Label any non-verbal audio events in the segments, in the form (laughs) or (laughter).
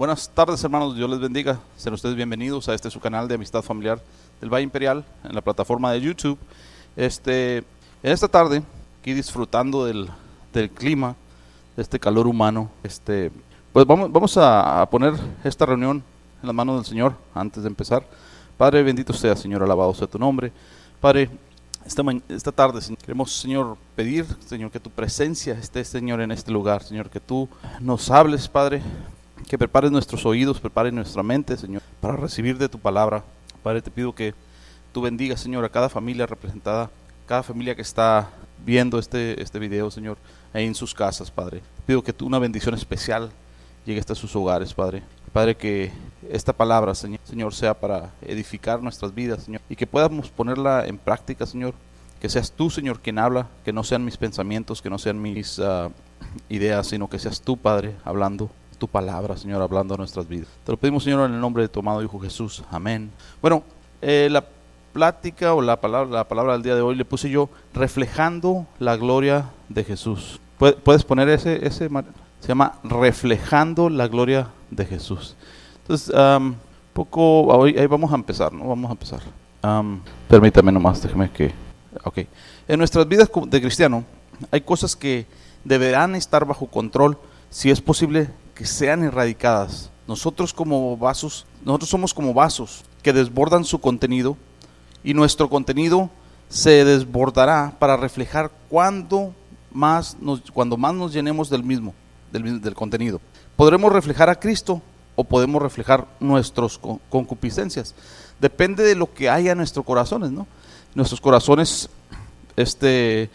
Buenas tardes, hermanos. Dios les bendiga. Sean ustedes bienvenidos a este su canal de Amistad Familiar del Valle Imperial en la plataforma de YouTube. Este, esta tarde, aquí disfrutando del, del clima, de este calor humano, este, pues vamos, vamos a, poner esta reunión en las manos del Señor antes de empezar. Padre, bendito sea, Señor, alabado sea tu nombre. Padre, esta, esta tarde, queremos, Señor, pedir, Señor, que tu presencia esté, Señor, en este lugar, Señor, que tú nos hables, Padre, que prepares nuestros oídos, prepares nuestra mente, Señor, para recibir de tu palabra. Padre, te pido que tú bendigas, Señor, a cada familia representada, cada familia que está viendo este, este video, Señor, ahí en sus casas, Padre. Pido que tú una bendición especial llegue hasta sus hogares, Padre. Padre, que esta palabra, Señor, Señor, sea para edificar nuestras vidas, Señor, y que podamos ponerla en práctica, Señor. Que seas tú, Señor, quien habla, que no sean mis pensamientos, que no sean mis ah, ideas, sino que seas tú, Padre, hablando tu palabra, Señor, hablando a nuestras vidas. Te lo pedimos, Señor, en el nombre de tu amado Hijo Jesús. Amén. Bueno, eh, la plática o la palabra, la palabra del día de hoy le puse yo reflejando la gloria de Jesús. ¿Puedes- ¿Puedes poner ese, ese? Se llama reflejando la gloria de Jesús. Entonces, um, poco, ahí vamos a empezar, ¿no? Vamos a empezar. Am, permítame nomás, déjeme que... Ok. En nuestras vidas de cristiano hay cosas que deberán estar bajo control si es posible que sean erradicadas. Nosotros como vasos, nosotros somos como vasos que desbordan su contenido y nuestro contenido se desbordará para reflejar cuando más nos, cuando más nos llenemos del mismo, del, del contenido. Podremos reflejar a Cristo o podemos reflejar nuestras co- concupiscencias. Depende de lo que haya en nuestros corazones, ¿no? Nuestros corazones, este,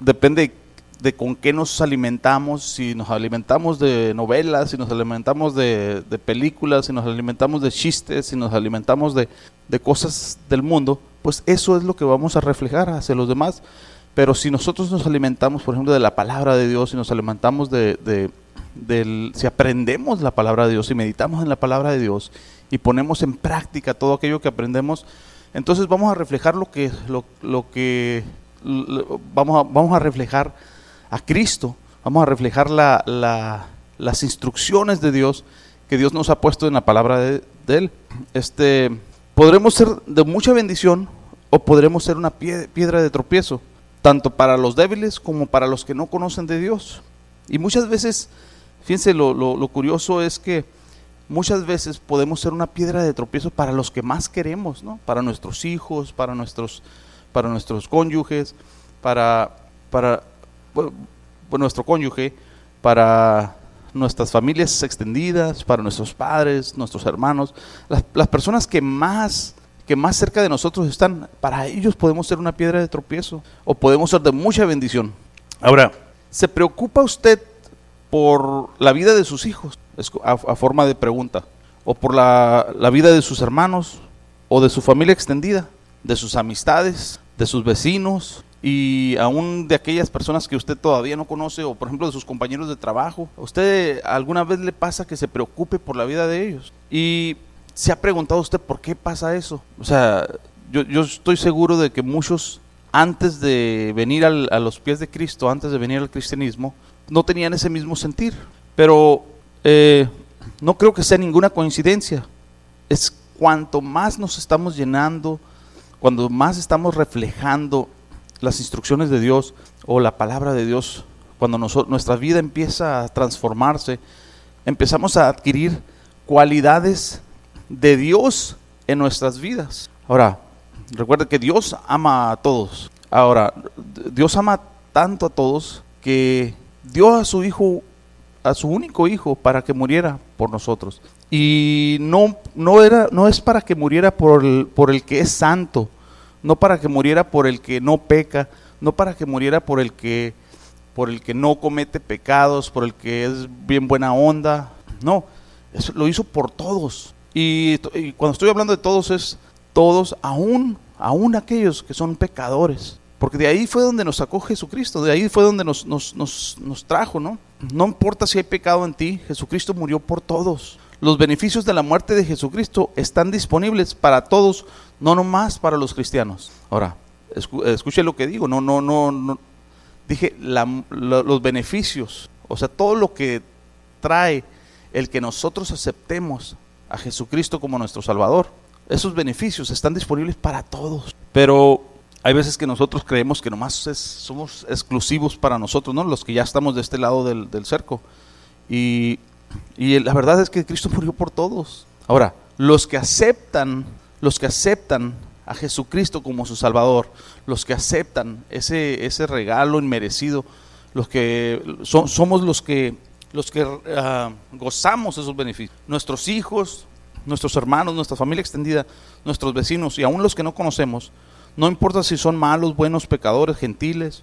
depende de con qué nos alimentamos, si nos alimentamos de novelas, si nos alimentamos de, de películas, si nos alimentamos de chistes, si nos alimentamos de, de cosas del mundo, pues eso es lo que vamos a reflejar hacia los demás. Pero si nosotros nos alimentamos, por ejemplo, de la palabra de Dios, si nos alimentamos de, de- del, si aprendemos la palabra de Dios, si meditamos en la palabra de Dios y ponemos en práctica todo aquello que aprendemos, entonces vamos a reflejar lo que, lo, lo que vamos, a, vamos a reflejar a Cristo, vamos a reflejar la- la- las instrucciones de Dios que Dios nos ha puesto en la palabra de, Él. Este, podremos ser de mucha bendición o podremos ser una pie- piedra de tropiezo, tanto para los débiles como para los que no conocen de Dios. Y muchas veces, fíjense, lo, lo- lo curioso es que muchas veces podemos ser una piedra de tropiezo para los que más queremos, ¿no? Para nuestros hijos, para nuestros, para nuestros cónyuges, para, para bueno, bueno, nuestro cónyuge, para nuestras familias extendidas, para nuestros padres, nuestros hermanos, las, las personas que más, que más cerca de nosotros están, para ellos podemos ser una piedra de tropiezo o podemos ser de mucha bendición. Ahora, ¿se preocupa usted por la vida de sus hijos? A, a forma de pregunta. ¿O por la, la vida de sus hermanos? ¿O de su familia extendida? ¿De sus amistades? ¿De sus vecinos? Y aún de aquellas personas que usted todavía no conoce, o por ejemplo de sus compañeros de trabajo. ¿A usted alguna vez le pasa que se preocupe por la vida de ellos? Y se ha preguntado usted por qué pasa eso. O sea, yo, yo estoy seguro de que muchos antes de venir al- a los pies de Cristo, antes de venir al cristianismo, no tenían ese mismo sentir. Pero eh, no creo que sea ninguna coincidencia. Es cuanto más nos estamos llenando, cuando más estamos reflejando las instrucciones de Dios o la palabra de Dios, cuando nuestra vida empieza a transformarse, empezamos a adquirir cualidades de Dios en nuestras vidas. Ahora, recuerda que Dios ama a todos. Ahora, Dios ama tanto a todos que dio a su hijo, a su único hijo, para que muriera por nosotros. Y no, no, era, no es para que muriera por el, por el que es santo, no para que muriera por el que no peca, no para que muriera por el que, por el que no comete pecados, por el que es bien buena onda. No, lo hizo por todos. Y, y cuando estoy hablando de todos es todos, aún, aún aquellos que son pecadores. Porque de ahí fue donde nos sacó Jesucristo, de ahí fue donde nos, nos, nos, nos trajo, ¿no? No importa si hay pecado en ti, Jesucristo murió por todos. Los beneficios de la muerte de Jesucristo están disponibles para todos, no nomás para los cristianos. Ahora, escu- escuche lo que digo, no, no, no, no. Dije los beneficios, o sea, todo lo que trae el que nosotros aceptemos a Jesucristo como nuestro Salvador. Esos beneficios están disponibles para todos. Pero hay veces que nosotros creemos que nomás somos exclusivos para nosotros, ¿no? Los que ya estamos de este lado del, cerco. Y, y la verdad es que Cristo murió por todos. Ahora, los que aceptan, los que aceptan a Jesucristo como su Salvador, los que aceptan ese, ese regalo inmerecido, los que somos los que, los que ah, gozamos esos beneficios. Nuestros hijos, nuestros hermanos, nuestra familia extendida, nuestros vecinos y aún los que no conocemos, no importa si son malos, buenos, pecadores, gentiles,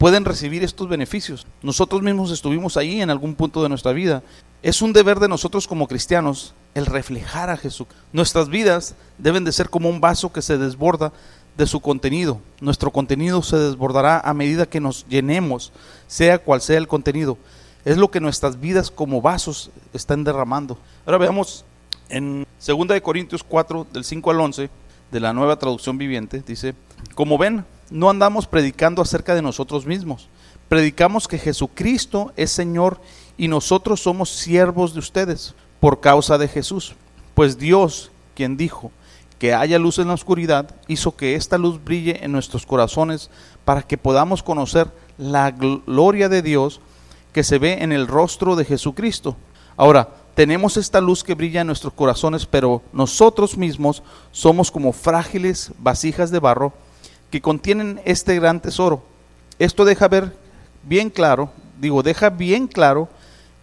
pueden recibir estos beneficios. Nosotros mismos estuvimos ahí en algún punto de nuestra vida. Es un deber de nosotros como cristianos el reflejar a Jesús. Nuestras vidas deben de ser como un vaso que se desborda de su contenido. Nuestro contenido se desbordará a medida que nos llenemos, sea cual sea el contenido. Es lo que nuestras vidas como vasos están derramando. Ahora veamos en 2 de Corintios 4 del 5 al 11 de la Nueva Traducción Viviente dice, "Como ven, no andamos predicando acerca de nosotros mismos. Predicamos que Jesucristo es Señor y nosotros somos siervos de ustedes por causa de Jesús. Pues Dios, quien dijo que haya luz en la oscuridad, hizo que esta luz brille en nuestros corazones para que podamos conocer la gloria de Dios que se ve en el rostro de Jesucristo. Ahora, tenemos esta luz que brilla en nuestros corazones, pero nosotros mismos somos como frágiles vasijas de barro que contienen este gran tesoro. Esto deja ver bien claro, digo, deja bien claro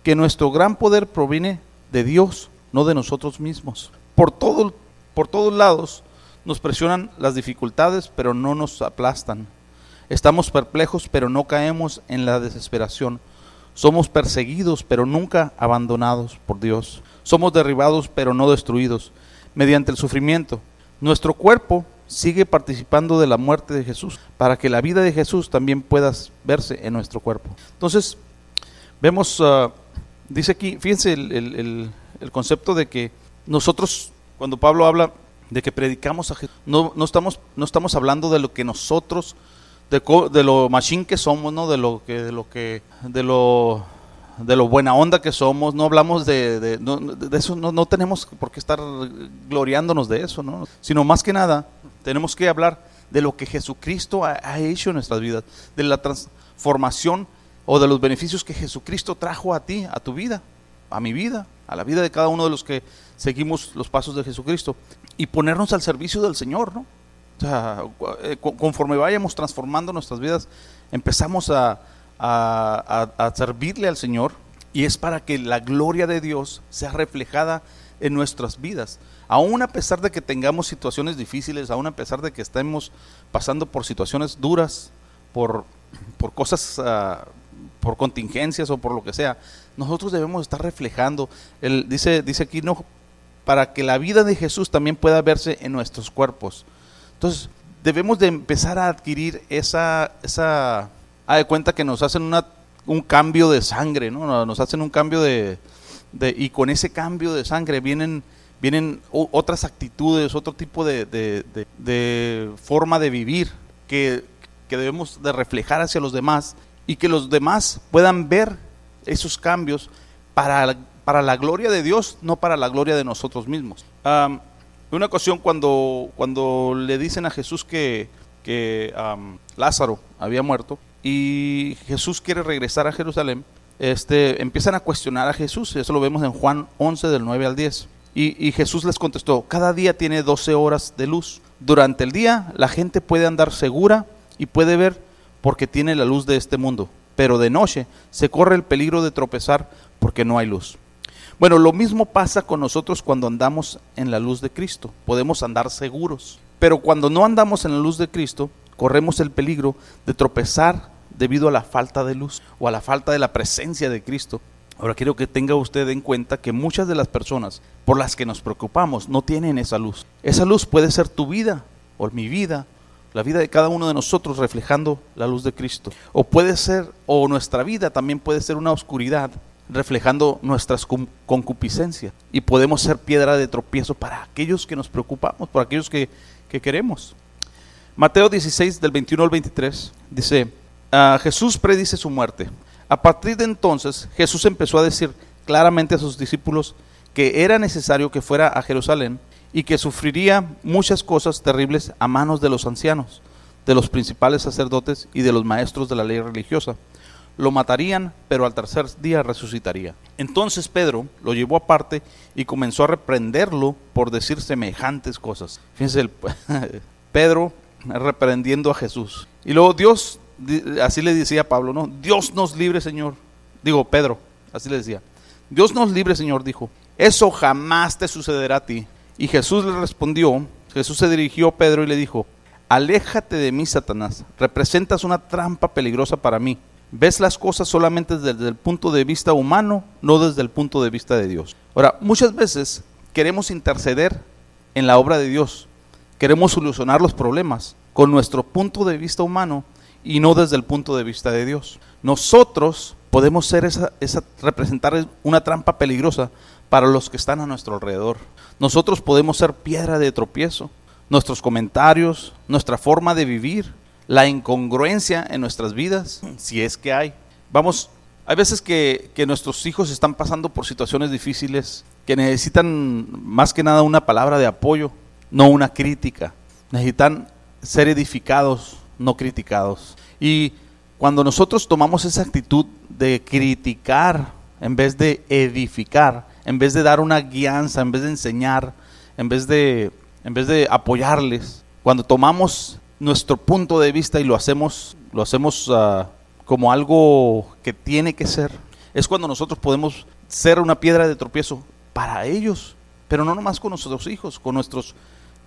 que nuestro gran poder proviene de Dios, no de nosotros mismos. Por, todo, por todos lados nos presionan las dificultades, pero no nos aplastan. Estamos perplejos, pero no caemos en la desesperación. Somos perseguidos, pero nunca abandonados por Dios. Somos derribados, pero no destruidos, mediante el sufrimiento. Nuestro cuerpo sigue participando de la muerte de Jesús, para que la vida de Jesús también pueda verse en nuestro cuerpo. Entonces, vemos... Uh, dice aquí, fíjense el, concepto de que nosotros, cuando Pablo habla de que predicamos a Jesús, no, no, estamos, no estamos hablando de lo que nosotros, de, de lo machín que somos, ¿no? de lo que, de lo que, de lo de lo buena onda que somos, no hablamos de, de, eso, no, no, tenemos por qué estar gloriándonos de eso, ¿no? sino más que nada tenemos que hablar de lo que Jesucristo ha, hecho en nuestras vidas, de la transformación o de los beneficios que Jesucristo trajo a ti, a tu vida, a mi vida, a la vida de cada uno de los que seguimos los pasos de Jesucristo y ponernos al servicio del Señor, ¿no? Eh, conforme vayamos transformando nuestras vidas, empezamos a, a, servirle al Señor y es para que la gloria de Dios sea reflejada en nuestras vidas. Aún a pesar de que tengamos situaciones difíciles, aún a pesar de que estemos pasando por situaciones duras, por, por cosas uh, por contingencias o por lo que sea, nosotros debemos estar reflejando. Él dice, dice aquí, no, para que la vida de Jesús también pueda verse en nuestros cuerpos. Entonces, debemos de empezar a adquirir esa, esa, de cuenta que nos hacen un cambio de sangre, ¿no? Nos hacen un cambio de, y con ese cambio de sangre vienen, vienen otras actitudes, otro tipo de, de, forma de vivir que, que debemos de reflejar hacia los demás y que los demás puedan ver esos cambios para, para la gloria de Dios, no para la gloria de nosotros mismos. Una ocasión cuando, cuando le dicen a Jesús que, que Lázaro había muerto y Jesús quiere regresar a Jerusalén, este, empiezan a cuestionar a Jesús, eso lo vemos en Juan 11 del 9 al 10. Y, Jesús les contestó, cada día tiene 12 horas de luz. Durante el día la gente puede andar segura y puede ver porque tiene la luz de este mundo, pero de noche se corre el peligro de tropezar porque no hay luz. Bueno, lo mismo pasa con nosotros cuando andamos en la luz de Cristo. Podemos andar seguros, pero cuando no andamos en la luz de Cristo, corremos el peligro de tropezar debido a la falta de luz o a la falta de la presencia de Cristo. Ahora quiero que tenga usted en cuenta que muchas de las personas por las que nos preocupamos no tienen esa luz. Esa luz puede ser tu vida o mi vida la vida de cada uno de nosotros reflejando la luz de Cristo. O puede ser, o nuestra vida también puede ser una oscuridad reflejando nuestras concupiscencias. Y podemos ser piedra de tropiezo para aquellos que nos preocupamos, para aquellos que, queremos. Mateo 16, del 21 al 23, dice, Jesús predice su muerte. A partir de entonces, Jesús empezó a decir, claramente a sus discípulos que era necesario que fuera a Jerusalén y que sufriría muchas cosas terribles a manos de los ancianos, de los principales sacerdotes y de los maestros de la ley religiosa. Lo matarían, pero al tercer día resucitaría. Entonces Pedro lo llevó aparte y comenzó a reprenderlo por decir semejantes cosas. Fíjense, (laughs) Pedro reprendiendo a Jesús. Y luego Dios, así le decía Pablo, ¿no? Dios nos libre, Señor. Digo, Pedro, así le decía. Dios nos libre, Señor, dijo. Eso jamás te sucederá a ti. Y Jesús le respondió, Jesús se dirigió a Pedro y le dijo, aléjate de mí, Satanás, representas una trampa peligrosa para mí. Ves las cosas solamente desde el punto de vista humano, no desde el punto de vista de Dios. Ahora, muchas veces queremos interceder en la obra de Dios, queremos solucionar los problemas con nuestro punto de vista humano y no desde el punto de vista de Dios. Nosotros podemos ser esa, esa representar una trampa peligrosa para los que están a nuestro alrededor. Nosotros podemos ser piedra de tropiezo. Nuestros comentarios, nuestra forma de vivir, la incongruencia en nuestras vidas, si es que hay. Vamos, hay veces que, que, nuestros hijos están pasando por situaciones difíciles, que necesitan más que nada una palabra de apoyo, no una crítica. Necesitan ser edificados, no criticados. Y cuando nosotros tomamos esa actitud de criticar en vez de edificar, en vez de dar una guianza, en vez de enseñar, en vez de, en vez de apoyarles, cuando tomamos nuestro punto de vista y lo hacemos, lo hacemos uh, como algo que tiene que ser, es cuando nosotros podemos ser una piedra de tropiezo para ellos, pero no nomás con nuestros hijos, con nuestros,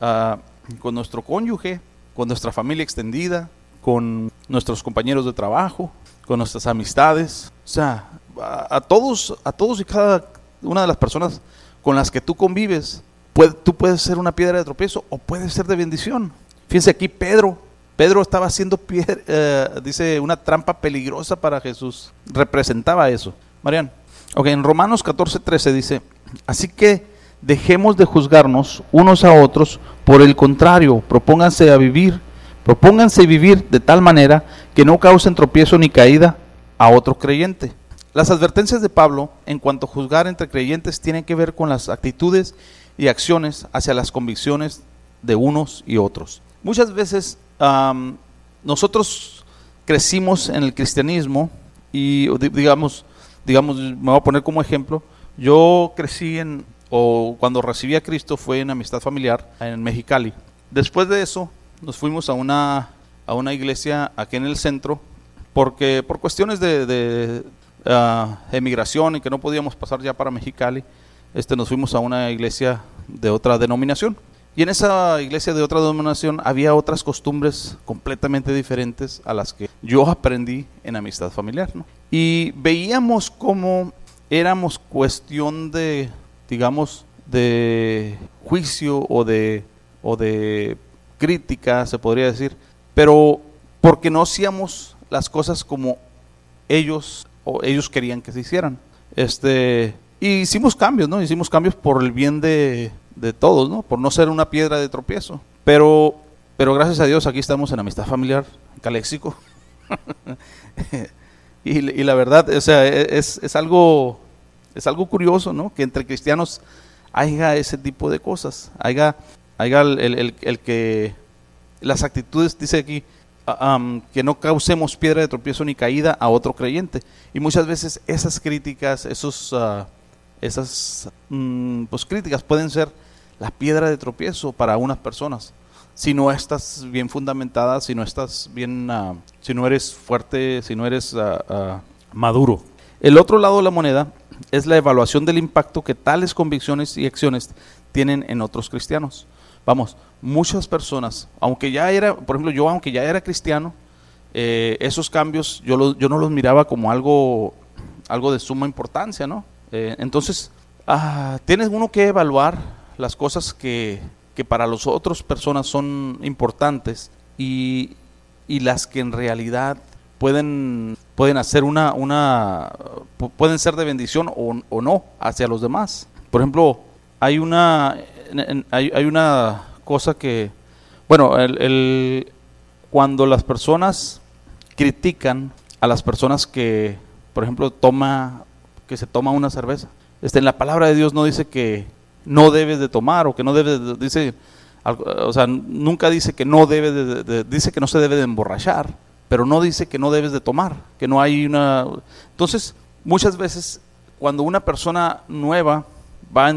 uh, con nuestro cónyuge, con nuestra familia extendida, con nuestros compañeros de trabajo, con nuestras amistades, o sea, a, todos, a todos y cada una de las personas con las que tú convives, puede, tú puedes ser una piedra de tropiezo o puedes ser de bendición. Fíjense aquí Pedro, Pedro estaba haciendo, piedra, (laughs) eh, dice, una trampa peligrosa para Jesús. Representaba eso. Marian, ok, en Romanos 14, 13 dice, así que dejemos de juzgarnos unos a otros, por el contrario, propónganse a vivir, propónganse vivir de tal manera que no causen tropiezo ni caída a otro creyente. Las advertencias de Pablo en cuanto a juzgar entre creyentes tienen que ver con las actitudes y acciones hacia las convicciones de unos y otros. Muchas veces nosotros crecimos en el cristianismo y digamos, digamos, me voy a poner como ejemplo, yo crecí en, o cuando recibí a Cristo fue en amistad familiar en Mexicali. Después de eso nos fuimos a una, a una iglesia aquí en el centro porque por cuestiones de, de, uh, emigración y que no podíamos pasar ya para Mexicali, este, nos fuimos a una iglesia de otra denominación. Y en esa iglesia de otra denominación había otras costumbres completamente diferentes a las que yo aprendí en amistad familiar. ¿no? Y veíamos cómo éramos cuestión de, digamos, de juicio o de, o de crítica, se podría decir, pero porque no hacíamos las cosas como ellos o ellos querían que se hicieran. Este, y hicimos cambios, ¿no? Hicimos cambios por el bien de, de todos, ¿no? Por no ser una piedra de tropiezo. Pero, pero gracias a Dios aquí estamos en amistad familiar, Caléxico. (laughs) y, y, la verdad, o sea, e, es, es, algo, es algo curioso, ¿no? Que entre cristianos haya ese tipo de cosas. Haya, haya el, el, que las actitudes, dice aquí, um, que no causemos piedra de tropiezo ni caída a otro creyente. Y muchas veces esas críticas, esos, uh, esas um, pues, críticas pueden ser la piedra de tropiezo para unas personas. Si no estás bien fundamentada, si no estás bien, uh, si no eres fuerte, si no eres uh, maduro. El otro lado de la moneda es la evaluación del impacto que tales convicciones y acciones tienen en otros cristianos. Vamos, muchas personas, aunque ya era, por ejemplo, yo aunque ya era cristiano, eh, esos cambios yo, lo, yo no los miraba como algo, algo de suma importancia, ¿no? Eh, entonces, ah, tienes uno que evaluar las cosas que, que para las otras personas son importantes y, y, las que en realidad pueden, pueden hacer una, una, pueden ser de bendición o, o no hacia los demás. Por ejemplo, hay una, hay, hay una cosa que, bueno, el, cuando las personas critican a las personas que, por ejemplo, toma, que se toma una cerveza. Este, en la palabra de Dios no dice que no debes de tomar o que no debes de, dice, o sea, nunca dice que no debes de, dice que no se debe de emborrachar, pero no dice que no debes de tomar, que no hay una... Entonces, muchas veces cuando una persona nueva va,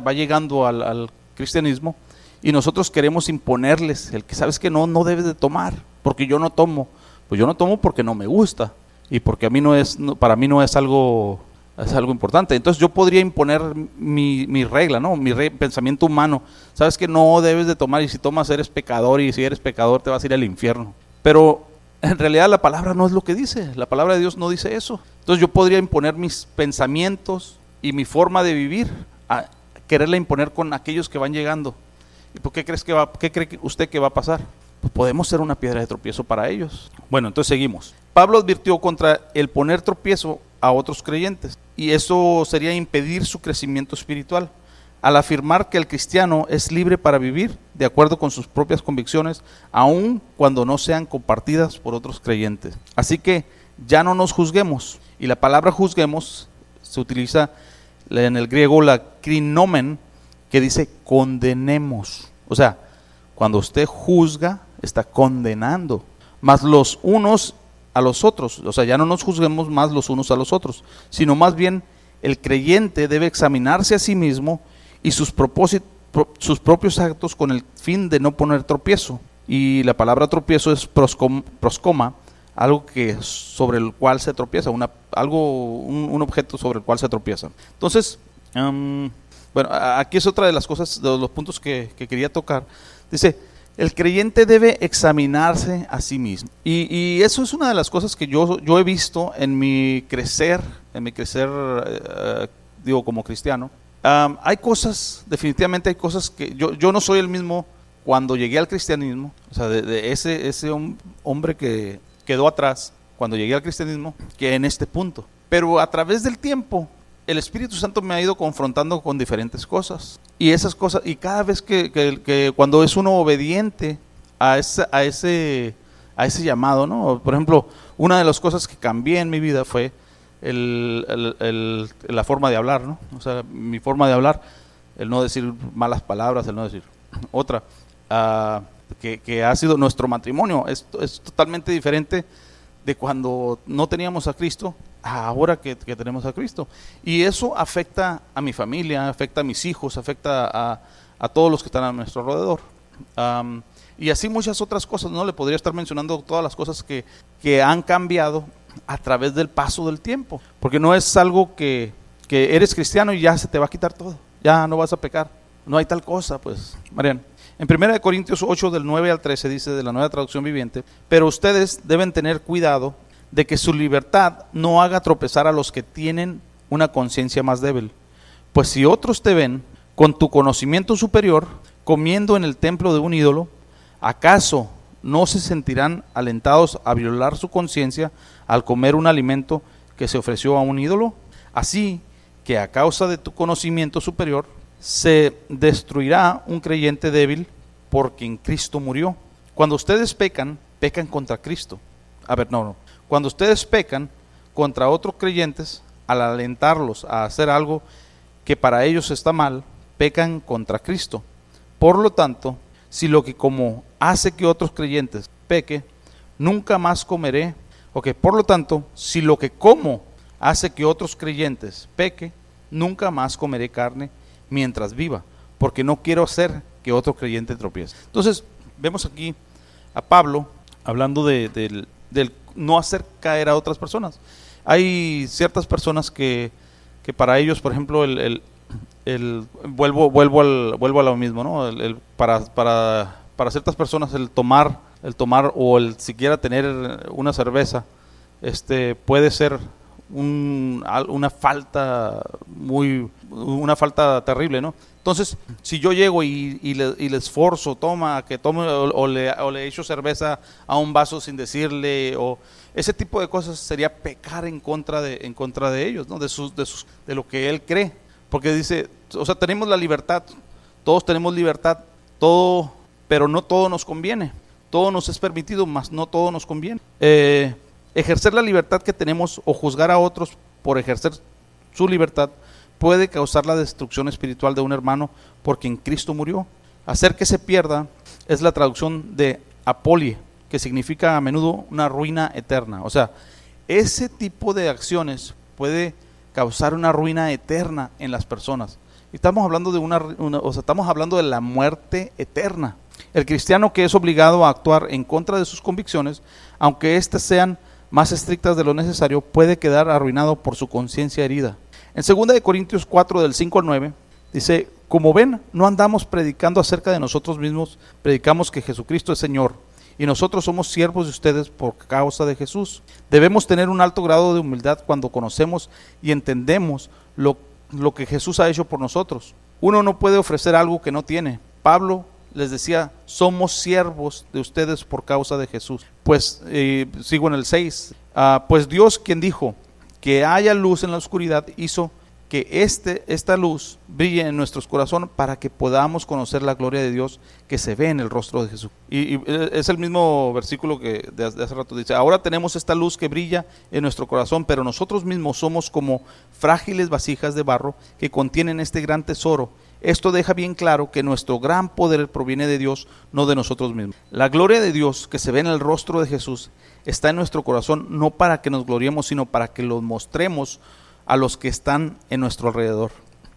va, llegando al, al, cristianismo y nosotros queremos imponerles el que sabes que no, no debes de tomar, porque yo no tomo, pues yo no tomo porque no me gusta y porque a mí no es, para mí no es algo es algo importante. Entonces yo podría imponer mi, mi regla, ¿no? Mi pensamiento humano. Sabes que no debes de tomar y si tomas eres pecador y si eres pecador te vas a ir al infierno. Pero en realidad la palabra no es lo que dice. La palabra de Dios no dice eso. Entonces yo podría imponer mis pensamientos y mi forma de vivir, a quererla imponer con aquellos que van llegando. ¿Y por qué crees que va, qué cree usted que va a pasar? Pues podemos ser una piedra de tropiezo para ellos. Bueno, entonces seguimos. Pablo advirtió contra el poner tropiezo a otros creyentes y eso sería impedir su crecimiento espiritual al afirmar que el cristiano es libre para vivir de acuerdo con sus propias convicciones, aun cuando no sean compartidas por otros creyentes. Así que ya no nos juzguemos. Y la palabra juzguemos se utiliza en el griego la crinomen, que dice condenemos. O sea, cuando usted juzga, está condenando. Mas los unos a los otros. O sea, ya no nos juzguemos más los unos a los otros, sino más bien el creyente debe examinarse a sí mismo y sus, propósitos, sus propios actos con el fin de no poner tropiezo. Y la palabra tropiezo es proscoma, algo que sobre el cual se tropieza, una, algo, un, objeto sobre el cual se tropieza. Entonces, bueno, aquí es otra de las cosas, de los puntos que, que quería tocar. Dice, el creyente debe examinarse a sí mismo. Y, eso es una de las cosas que yo, yo he visto en mi crecer, en mi crecer, eh, digo, como cristiano. Hay cosas, definitivamente hay cosas que yo, yo no soy el mismo cuando llegué al cristianismo, o sea, de, ese, ese hombre que quedó atrás cuando llegué al cristianismo, que en este punto. Pero a través del tiempo, el Espíritu Santo me ha ido confrontando con diferentes cosas. Y esas cosas, y cada vez que, cuando es uno obediente a ese, a ese, a ese llamado, ¿no? Por ejemplo, una de las cosas que cambié en mi vida fue el, la forma de hablar, ¿no? O sea, mi forma de hablar, el no decir malas palabras, el no decir otra, uh, que, que, ha sido nuestro matrimonio. Es, totalmente diferente de cuando no teníamos a Cristo ahora que, tenemos a Cristo. Y eso afecta a mi familia, afecta a mis hijos, afecta a, todos los que están a nuestro alrededor. y así muchas otras cosas, ¿no? Le podría estar mencionando todas las cosas que, que han cambiado a través del paso del tiempo. Porque no es algo que, que eres cristiano y ya se te va a quitar todo. Ya no vas a pecar. No hay tal cosa, pues, Mariano. En 1 Corintios 8, del 9 al 13, dice de la nueva traducción viviente, pero ustedes deben tener cuidado de que su libertad no haga tropezar a los que tienen una conciencia más débil. Pues si otros te ven con tu conocimiento superior comiendo en el templo de un ídolo, ¿acaso no se sentirán alentados a violar su conciencia al comer un alimento que se ofreció a un ídolo? Así que a causa de tu conocimiento superior se destruirá un creyente débil porque en Cristo murió. Cuando ustedes pecan, pecan contra Cristo. A ver, no, no. Cuando ustedes pecan contra otros creyentes, al alentarlos a hacer algo que para ellos está mal, pecan contra Cristo. Por lo tanto, si lo que como hace que otros creyentes peque, nunca más comeré, o que por lo tanto, si lo que como hace que otros creyentes peque, nunca más comeré carne mientras viva, porque no quiero hacer que otro creyente tropiece. Entonces, vemos aquí a Pablo hablando de, del, del no hacer caer a otras personas. Hay ciertas personas que, que para ellos, por ejemplo, el, el, vuelvo, vuelvo, al, vuelvo a lo mismo, ¿no? El, para, para, para ciertas personas el tomar, el tomar o el siquiera tener una cerveza, este, puede ser un, una falta muy, una falta terrible, ¿no? Entonces, si yo llego y, le, esforzo, toma, que tome o, le, o le echo cerveza a un vaso sin decirle, o ese tipo de cosas sería pecar en contra de, en contra de ellos, ¿no? de, sus, de, sus, de lo que él cree. Porque dice, o sea, tenemos la libertad, todos tenemos libertad, todo, pero no todo nos conviene. Todo nos es permitido, mas no todo nos conviene. Eh, ejercer la libertad que tenemos o juzgar a otros por ejercer su libertad, puede causar la destrucción espiritual de un hermano por quien Cristo murió. Hacer que se pierda es la traducción de apolie, que significa a menudo una ruina eterna. O sea, ese tipo de acciones puede causar una ruina eterna en las personas. Y estamos hablando de una, o sea, estamos hablando de la muerte eterna. El cristiano que es obligado a actuar en contra de sus convicciones, aunque éstas sean más estrictas de lo necesario, puede quedar arruinado por su conciencia herida. En 2 Corintios 4 del 5 al 9 dice, como ven, no andamos predicando acerca de nosotros mismos, predicamos que Jesucristo es Señor y nosotros somos siervos de ustedes por causa de Jesús. Debemos tener un alto grado de humildad cuando conocemos y entendemos lo, lo que Jesús ha hecho por nosotros. Uno no puede ofrecer algo que no tiene. Pablo les decía, somos siervos de ustedes por causa de Jesús. Pues eh, sigo en el 6, ah, pues Dios quien dijo que haya luz en la oscuridad hizo que este, esta luz brille en nuestros corazones para que podamos conocer la gloria de Dios que se ve en el rostro de Jesús. Y, eh, es el mismo versículo que de hace rato dice, ahora tenemos esta luz que brilla en nuestro corazón, pero nosotros mismos somos como frágiles vasijas de barro que contienen este gran tesoro esto deja bien claro que nuestro gran poder proviene de Dios, no de nosotros mismos. La gloria de Dios que se ve en el rostro de Jesús está en nuestro corazón, no para que nos gloriemos, sino para que lo mostremos a los que están en nuestro alrededor.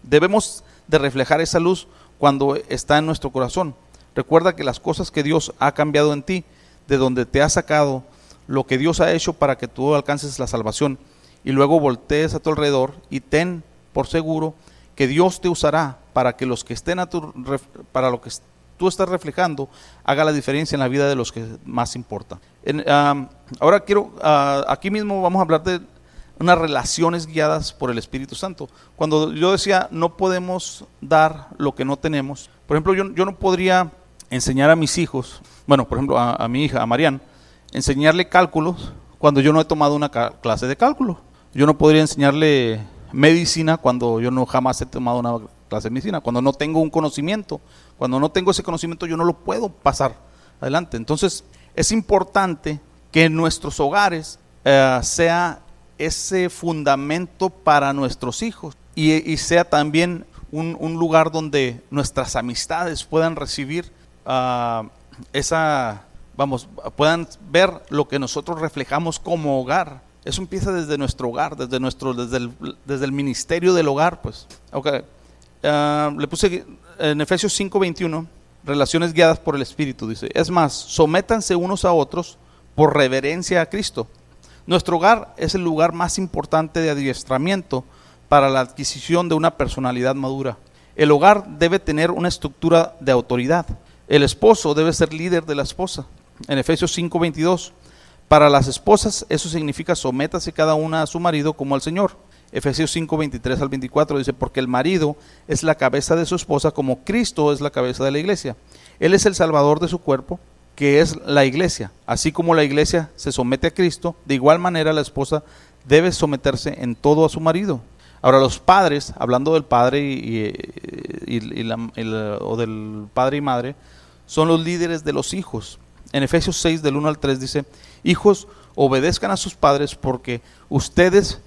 Debemos de reflejar esa luz cuando está en nuestro corazón. Recuerda que las cosas que Dios ha cambiado en ti, de donde te ha sacado, lo que Dios ha hecho para que tú alcances la salvación, y luego voltees a tu alrededor y ten por seguro que Dios te usará para que los que estén a tu, para lo que tú estás reflejando haga la diferencia en la vida de los que más importa. ahora quiero, ah, aquí mismo vamos a hablar de unas relaciones guiadas por el Espíritu Santo. Cuando yo decía no podemos dar lo que no tenemos, por ejemplo, yo, yo no podría enseñar a mis hijos, bueno, por ejemplo, a, mi hija, a Marian, enseñarle cálculos cuando yo no he tomado una clase de cálculo. Yo no podría enseñarle medicina cuando yo no jamás he tomado una clase de medicina, cuando no tengo un conocimiento, cuando no tengo ese conocimiento yo no lo puedo pasar adelante. Entonces es importante que nuestros hogares eh, sea ese fundamento para nuestros hijos y, sea también un, lugar donde nuestras amistades puedan recibir ah, esa, vamos, puedan ver lo que nosotros reflejamos como hogar eso empieza desde nuestro hogar, desde, nuestro, desde, el, desde el ministerio del hogar, pues. Okay. Ah, le puse en Efesios 5:21, relaciones guiadas por el Espíritu, dice. Es más, sométanse unos a otros por reverencia a Cristo. Nuestro hogar es el lugar más importante de adiestramiento para la adquisición de una personalidad madura. El hogar debe tener una estructura de autoridad. El esposo debe ser líder de la esposa. En Efesios 5:22 para las esposas eso significa sométase cada una a su marido como al Señor. Efesios 5, 23 al 24 dice, porque el marido es la cabeza de su esposa como Cristo es la cabeza de la iglesia. Él es el salvador de su cuerpo, que es la iglesia. Así como la iglesia se somete a Cristo, de igual manera la esposa debe someterse en todo a su marido. Ahora los padres, hablando del padre y, o del padre y madre, son los líderes de los hijos. En Efesios 6 del 1 al 3 dice, Hijos, obedezcan a sus padres porque ustedes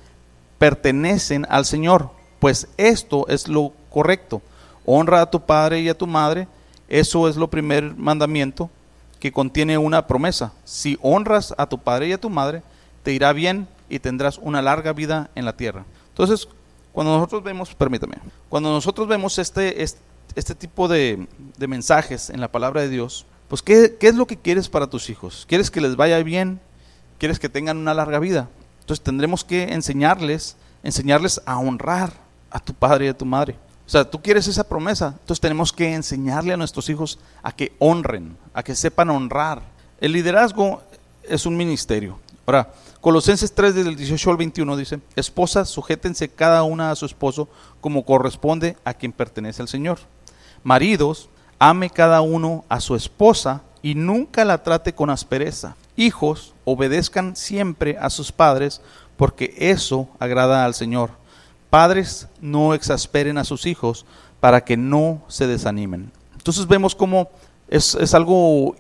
pertenecen al Señor, pues esto es lo correcto. Honra a tu padre y a tu madre, eso es lo primer mandamiento que contiene una promesa. Si honras a tu padre y a tu madre, te irá bien y tendrás una larga vida en la tierra. Entonces, cuando nosotros vemos, permítame, cuando nosotros vemos este, este, tipo de, de mensajes en la palabra de Dios, pues ¿qué, es lo que quieres para tus hijos? ¿Quieres que les vaya bien? ¿Quieres que tengan una larga vida? Entonces tendremos que enseñarles, enseñarles a honrar a tu padre y a tu madre. O sea, tú quieres esa promesa, entonces tenemos que enseñarle a nuestros hijos a que honren, a que sepan honrar. El liderazgo es un ministerio. Ahora, Colosenses 3 del 18 al 21 dice, esposas, sujétense cada una a su esposo como corresponde a quien pertenece al Señor. Maridos, ame cada uno a su esposa y nunca la trate con aspereza. Hijos, obedezcan siempre a sus padres, porque eso agrada al Señor. Padres, no exasperen a sus hijos para que no se desanimen. Entonces vemos cómo es, algo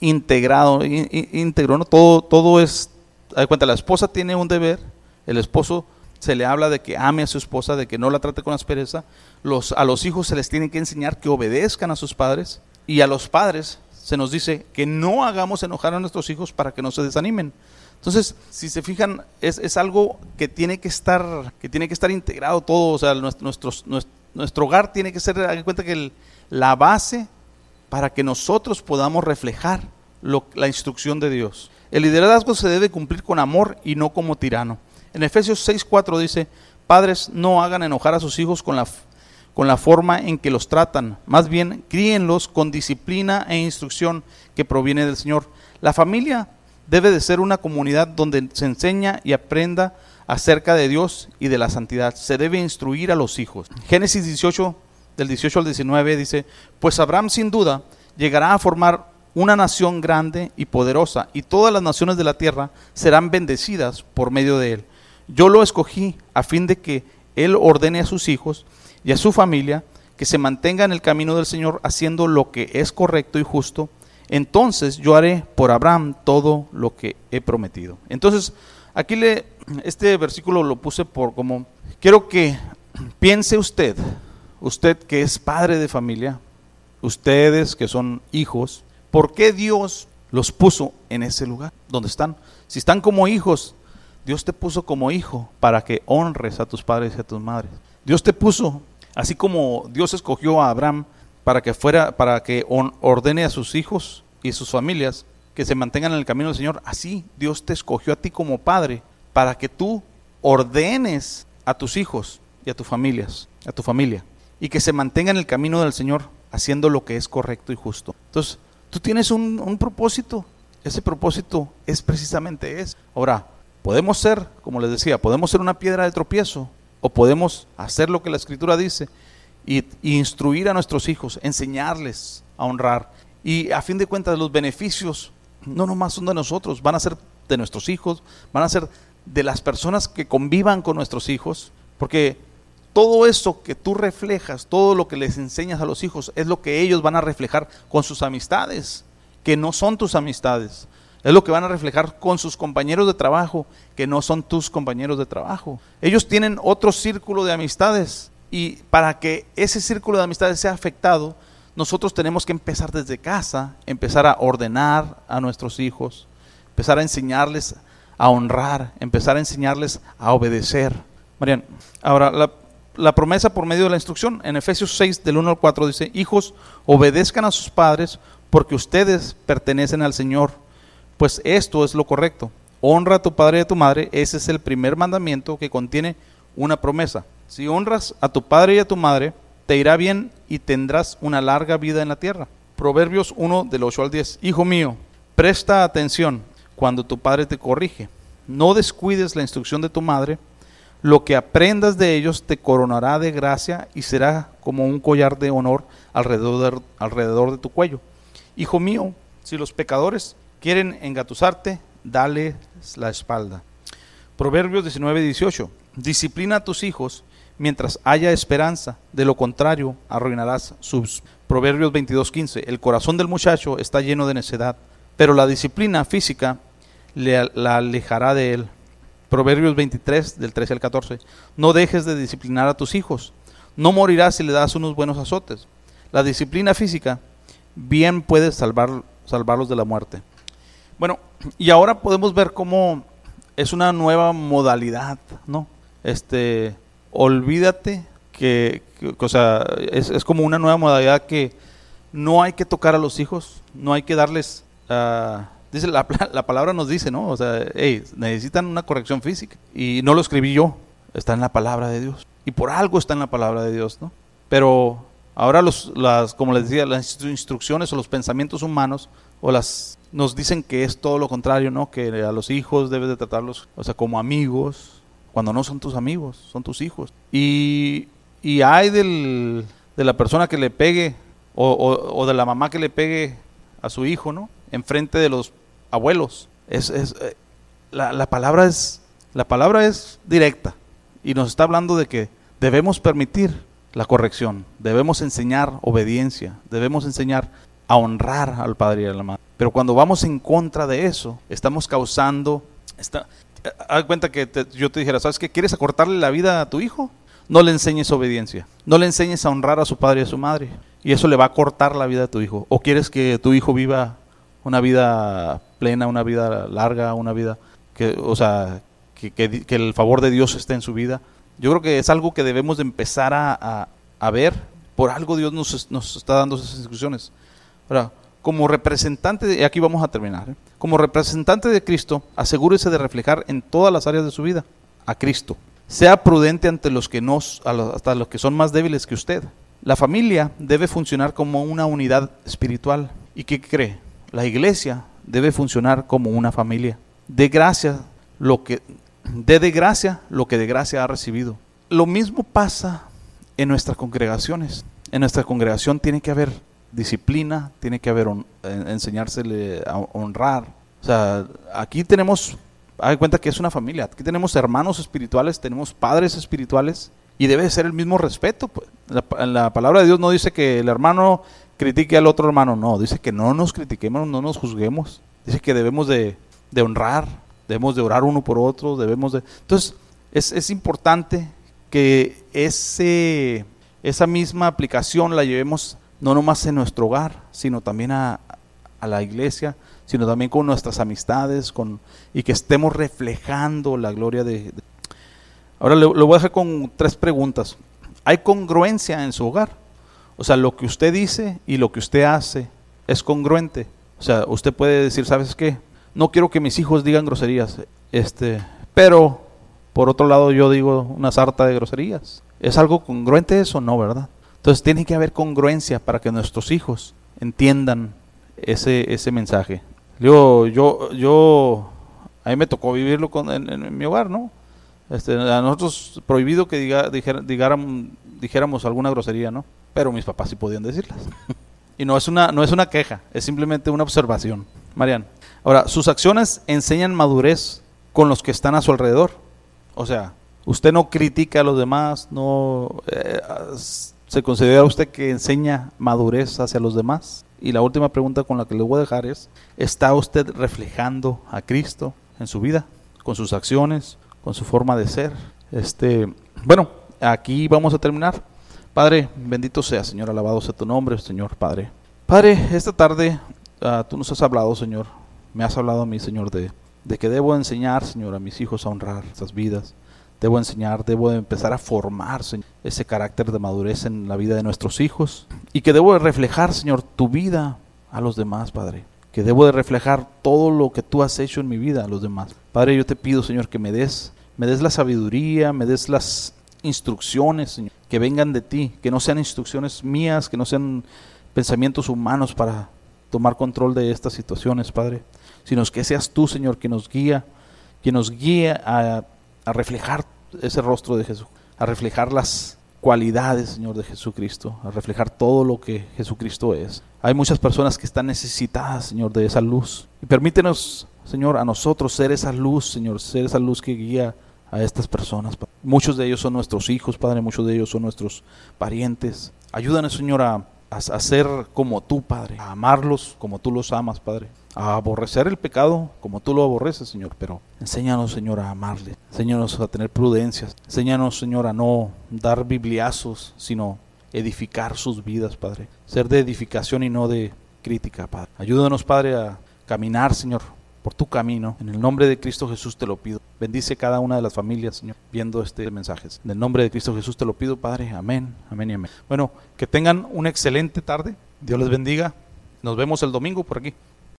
integrado, íntegro, ¿no? Todo, todo es, cuenta, la esposa tiene un deber, el esposo se le habla de que ame a su esposa, de que no la trate con aspereza. Los, a los hijos se les tiene que enseñar que obedezcan a sus padres. Y a los padres se nos dice que no hagamos enojar a nuestros hijos para que no se desanimen. Entonces, si se fijan, es, es algo que tiene que estar, que tiene que estar integrado todo. O sea, nuestro, nuestro, hogar tiene que ser, en cuenta que la base para que nosotros podamos reflejar la instrucción de Dios. El liderazgo se debe cumplir con amor y no como tirano. En Efesios 6:4 dice, padres no hagan enojar a sus hijos con la, con la forma en que los tratan, más bien críenlos con disciplina e instrucción que proviene del Señor. La familia debe de ser una comunidad donde se enseña y aprenda acerca de Dios y de la santidad. Se debe instruir a los hijos. Génesis 18, del 18 al 19 dice, pues Abraham sin duda llegará a formar una nación grande y poderosa, y todas las naciones de la tierra serán bendecidas por medio de él. Yo lo escogí a fin de que él ordene a sus hijos y a su familia que se mantenga en el camino del Señor haciendo lo que es correcto y justo. Entonces yo haré por Abraham todo lo que he prometido. Entonces, aquí le este versículo lo puse por como quiero que piense usted, usted que es padre de familia, ustedes que son hijos, ¿por qué Dios los puso en ese lugar donde están? Si están como hijos, Dios te puso como hijo para que honres a tus padres y a tus madres. Dios te puso, así como Dios escogió a Abraham para que fuera, para que ordene a sus hijos y sus familias que se mantengan en el camino del Señor, así Dios te escogió a ti como padre para que tú ordenes a tus hijos y a tus familias, a tu familia, y que se mantengan en el camino del Señor haciendo lo que es correcto y justo. Entonces, tú tienes un, propósito. Ese propósito es precisamente eso. Ahora, Podemos ser, como les decía, podemos ser una piedra de tropiezo o podemos hacer lo que la escritura dice y, instruir a nuestros hijos, enseñarles a honrar. Y a fin de cuentas los beneficios no nomás son de nosotros, van a ser de nuestros hijos, van a ser de las personas que convivan con nuestros hijos, porque todo eso que tú reflejas, todo lo que les enseñas a los hijos, es lo que ellos van a reflejar con sus amistades, que no son tus amistades. Es lo que van a reflejar con sus compañeros de trabajo, que no son tus compañeros de trabajo. Ellos tienen otro círculo de amistades y para que ese círculo de amistades sea afectado, nosotros tenemos que empezar desde casa, empezar a ordenar a nuestros hijos, empezar a enseñarles a honrar, empezar a enseñarles a obedecer. Marian, ahora la, la promesa por medio de la instrucción, en Efesios 6 del 1 al 4 dice, hijos, obedezcan a sus padres porque ustedes pertenecen al Señor pues esto es lo correcto. Honra a tu padre y a tu madre, ese es el primer mandamiento que contiene una promesa. Si honras a tu padre y a tu madre, te irá bien y tendrás una larga vida en la tierra. Proverbios 1 del 8 al 10. Hijo mío, presta atención cuando tu padre te corrige. No descuides la instrucción de tu madre. Lo que aprendas de ellos te coronará de gracia y será como un collar de honor alrededor, alrededor de tu cuello. Hijo mío, si los pecadores quieren engatusarte, dale la espalda. Proverbios 19, 18. Disciplina a tus hijos mientras haya esperanza, de lo contrario arruinarás sus. Proverbios 22, 15. El corazón del muchacho está lleno de necedad, pero la disciplina física le, la alejará de él. Proverbios 23, del 13 al 14. No dejes de disciplinar a tus hijos. No morirás si le das unos buenos azotes. La disciplina física bien puede salvar, salvarlos de la muerte. Bueno, y ahora podemos ver cómo es una nueva modalidad, ¿no? Este, olvídate que, o sea, es, como una nueva modalidad que no hay que tocar a los hijos, no hay que darles, uh, dice la, (laughs) la, palabra nos dice, ¿no? O sea, hey, necesitan una corrección física. Y no lo escribí yo, está en la palabra de Dios. Y por algo está en la palabra de Dios, ¿no? Pero ahora los, las, como les decía, las instrucciones o los pensamientos humanos o las nos dicen que es todo lo contrario, ¿no? Que a los hijos debes de tratarlos, o sea, como amigos, cuando no son tus amigos, son tus hijos. Y, y hay del, de la persona que le pegue, o, o, de la mamá que le pegue a su hijo, ¿no? Enfrente de los abuelos. Es, es eh, la, la, palabra es, la palabra es directa y nos está hablando de que debemos permitir la corrección, debemos enseñar obediencia, debemos enseñar a honrar al padre y a la madre. Pero cuando vamos en contra de eso, estamos causando, está, haz cuenta que yo te dijera, ¿sabes qué? ¿Quieres acortarle la vida a tu hijo? No le enseñes obediencia. No le enseñes a honrar a su padre y a su madre. Y eso le va a cortar la vida a tu hijo. ¿O quieres que tu hijo viva una vida plena, una vida larga, una vida que, o sea, que, que, el favor de Dios esté en su vida? Yo creo que es algo que debemos de empezar a, a, ver. Por algo Dios nos, nos, está dando esas instrucciones. Ahora, como representante, y aquí vamos a terminar, ¿eh? como representante de Cristo, asegúrese de reflejar en todas las áreas de su vida a Cristo. Sea prudente ante los que nos, hasta los que son más débiles que usted. La familia debe funcionar como una unidad espiritual. ¿Y qué cree? La iglesia debe funcionar como una familia. De gracia lo que dé de gracia lo que de gracia ha recibido. Lo mismo pasa en nuestras congregaciones. En nuestra congregación tiene que haber disciplina, tiene que haber enseñársele a honrar. O sea, aquí tenemos, hay cuenta que es una familia, aquí tenemos hermanos espirituales, tenemos padres espirituales y debe ser el mismo respeto. Pues. La, la palabra de Dios no dice que el hermano critique al otro hermano, no, dice que no nos critiquemos, no nos juzguemos, dice que debemos de, de honrar, debemos de orar uno por otro, debemos de... Entonces, es, es importante que ese, esa misma aplicación la llevemos no nomás en nuestro hogar, sino también a, la iglesia, sino también con nuestras amistades, con, y que estemos reflejando la gloria de... Ahora le, voy a dejar con tres preguntas. ¿Hay congruencia en su hogar? O sea, lo que usted dice y lo que usted hace es congruente. O sea, usted puede decir, ¿sabes qué? No quiero que mis hijos digan groserías, este, pero por otro lado yo digo una sarta de groserías. ¿Es algo congruente eso? No, ¿verdad? Entonces tiene que haber congruencia para que nuestros hijos entiendan ese, ese mensaje. Yo, yo, yo, a mí me tocó vivirlo con, en, mi hogar, ¿no? Este, a nosotros prohibido que diga, dijéramos alguna grosería, ¿no? Pero mis papás sí podían decirlas. (laughs) y no es una, no es una queja, es simplemente una observación. Marian. Ahora, sus acciones enseñan madurez con los que están a su alrededor. O sea, usted no critica a los demás, no eh, ¿Se considera usted que enseña madurez hacia los demás? Y la última pregunta con la que le voy a dejar es, ¿está usted reflejando a Cristo en su vida, con sus acciones, con su forma de ser? Este, bueno, aquí vamos a terminar. Padre, bendito sea, Señor, alabado sea tu nombre, Señor Padre. Padre, esta tarde ah, tú nos has hablado, Señor, me has hablado a mí, Señor, de, de que debo enseñar, Señor, a mis hijos a honrar estas vidas debo enseñar, debo empezar a formar ese carácter de madurez en la vida de nuestros hijos y que debo de reflejar, Señor, tu vida a los demás, Padre. Que debo de reflejar todo lo que tú has hecho en mi vida a los demás. Padre, yo te pido, Señor, que me des, me des la sabiduría, me des las instrucciones, Señor, que vengan de ti, que no sean instrucciones mías, que no sean pensamientos humanos para tomar control de estas situaciones, Padre, sino que seas tú, Señor, que nos guía, que nos guíe a a reflejar ese rostro de Jesús, a reflejar las cualidades, Señor, de Jesucristo, a reflejar todo lo que Jesucristo es. Hay muchas personas que están necesitadas, Señor, de esa luz. Y permítenos, Señor, a nosotros ser esa luz, Señor, ser esa luz que guía a estas personas. Muchos de ellos son nuestros hijos, Padre, muchos de ellos son nuestros parientes. Ayúdanos, Señor, a, ser como tú, Padre, a amarlos como tú los amas, Padre a aborrecer el pecado como tú lo aborreces, Señor, pero enséñanos, Señor, a amarle, enséñanos a tener prudencia, enséñanos, Señor, a no dar bibliazos, sino edificar sus vidas, Padre, ser de edificación y no de crítica, Padre. Ayúdanos, Padre, a caminar, Señor, por tu camino. En el nombre de Cristo Jesús te lo pido. Bendice cada una de las familias, Señor, viendo este mensaje. En el nombre de Cristo Jesús te lo pido, Padre. Amén, amén y amén. Bueno, que tengan una excelente tarde. Dios les bendiga. Nos vemos el domingo por aquí.